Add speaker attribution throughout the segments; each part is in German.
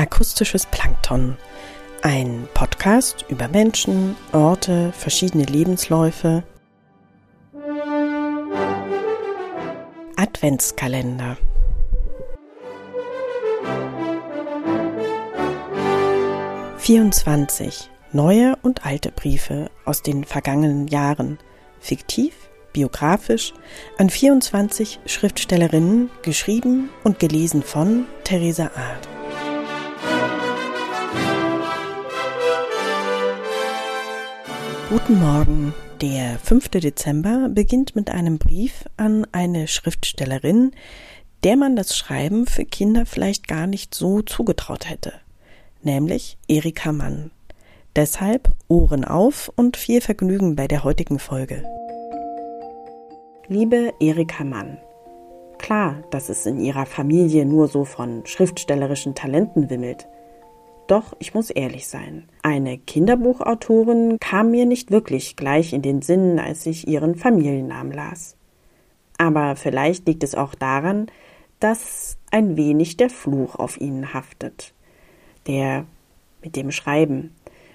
Speaker 1: Akustisches Plankton. Ein Podcast über Menschen, Orte, verschiedene Lebensläufe. Adventskalender. Vierundzwanzig neue und alte Briefe aus den vergangenen Jahren, fiktiv, biografisch, an 24 Schriftstellerinnen, geschrieben und gelesen von Theresa Art. Guten Morgen. Der 5. Dezember beginnt mit einem Brief an eine Schriftstellerin, der man das Schreiben für Kinder vielleicht gar nicht so zugetraut hätte, nämlich Erika Mann. Deshalb Ohren auf und viel Vergnügen bei der heutigen Folge. Liebe Erika Mann, klar, dass es in ihrer Familie nur so von schriftstellerischen Talenten wimmelt – doch ich muss ehrlich sein. Eine Kinderbuchautorin kam mir nicht wirklich gleich in den Sinn, als ich ihren Familiennamen las. Aber vielleicht liegt es auch daran, dass ein wenig der Fluch auf ihnen haftet. Der mit dem Schreiben,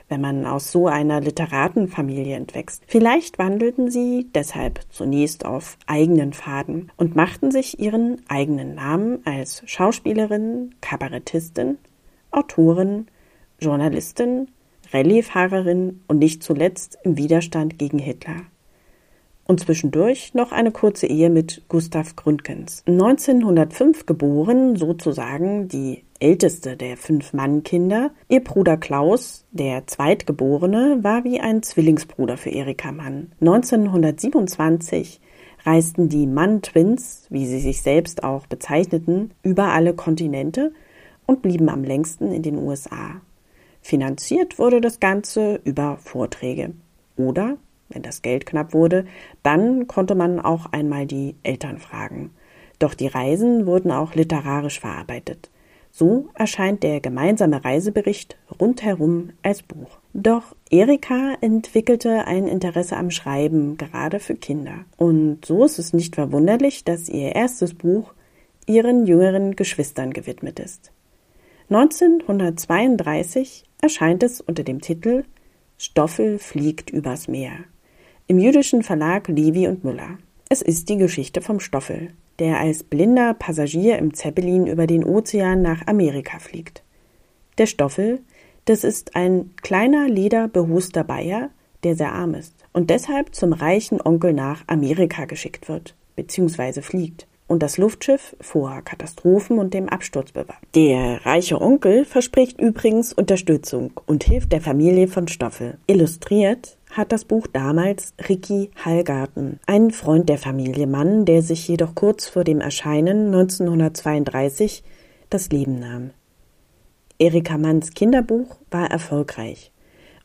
Speaker 1: wenn man aus so einer Literatenfamilie entwächst. Vielleicht wandelten sie deshalb zunächst auf eigenen Faden und machten sich ihren eigenen Namen als Schauspielerin, Kabarettistin Autorin, Journalistin, Rallyefahrerin und nicht zuletzt im Widerstand gegen Hitler. Und zwischendurch noch eine kurze Ehe mit Gustav Gründgens. 1905 geboren, sozusagen die älteste der fünf Mann-Kinder. Ihr Bruder Klaus, der Zweitgeborene, war wie ein Zwillingsbruder für Erika Mann. 1927 reisten die Mann-Twins, wie sie sich selbst auch bezeichneten, über alle Kontinente und blieben am längsten in den USA. Finanziert wurde das Ganze über Vorträge. Oder, wenn das Geld knapp wurde, dann konnte man auch einmal die Eltern fragen. Doch die Reisen wurden auch literarisch verarbeitet. So erscheint der gemeinsame Reisebericht rundherum als Buch. Doch Erika entwickelte ein Interesse am Schreiben, gerade für Kinder. Und so ist es nicht verwunderlich, dass ihr erstes Buch ihren jüngeren Geschwistern gewidmet ist. 1932 erscheint es unter dem Titel Stoffel fliegt übers Meer im jüdischen Verlag Levi und Müller. Es ist die Geschichte vom Stoffel, der als blinder Passagier im Zeppelin über den Ozean nach Amerika fliegt. Der Stoffel, das ist ein kleiner lederbehuster Bayer, der sehr arm ist und deshalb zum reichen Onkel nach Amerika geschickt wird, beziehungsweise fliegt und das Luftschiff vor Katastrophen und dem Absturz bewahrt. Der reiche Onkel verspricht übrigens Unterstützung und hilft der Familie von Stoffel. Illustriert hat das Buch damals Ricky Hallgarten, ein Freund der Familie Mann, der sich jedoch kurz vor dem Erscheinen 1932 das Leben nahm. Erika Manns Kinderbuch war erfolgreich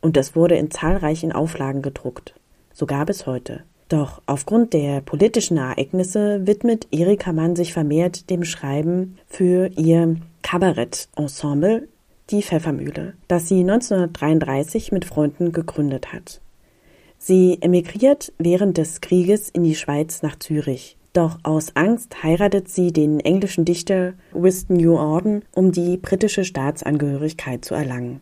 Speaker 1: und es wurde in zahlreichen Auflagen gedruckt, sogar bis heute. Doch aufgrund der politischen Ereignisse widmet Erika Mann sich vermehrt dem Schreiben für ihr Kabarett-Ensemble Die Pfeffermühle, das sie 1933 mit Freunden gegründet hat. Sie emigriert während des Krieges in die Schweiz nach Zürich. Doch aus Angst heiratet sie den englischen Dichter Winston New Orden, um die britische Staatsangehörigkeit zu erlangen.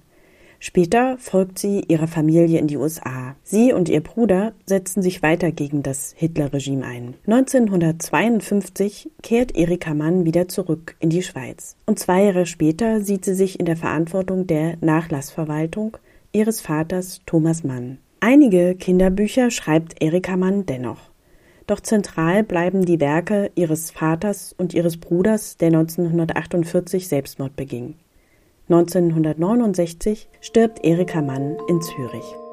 Speaker 1: Später folgt sie ihrer Familie in die USA. Sie und ihr Bruder setzen sich weiter gegen das Hitlerregime ein. 1952 kehrt Erika Mann wieder zurück in die Schweiz. Und zwei Jahre später sieht sie sich in der Verantwortung der Nachlassverwaltung ihres Vaters Thomas Mann. Einige Kinderbücher schreibt Erika Mann dennoch. Doch zentral bleiben die Werke ihres Vaters und ihres Bruders, der 1948 Selbstmord beging. 1969 stirbt Erika Mann in Zürich.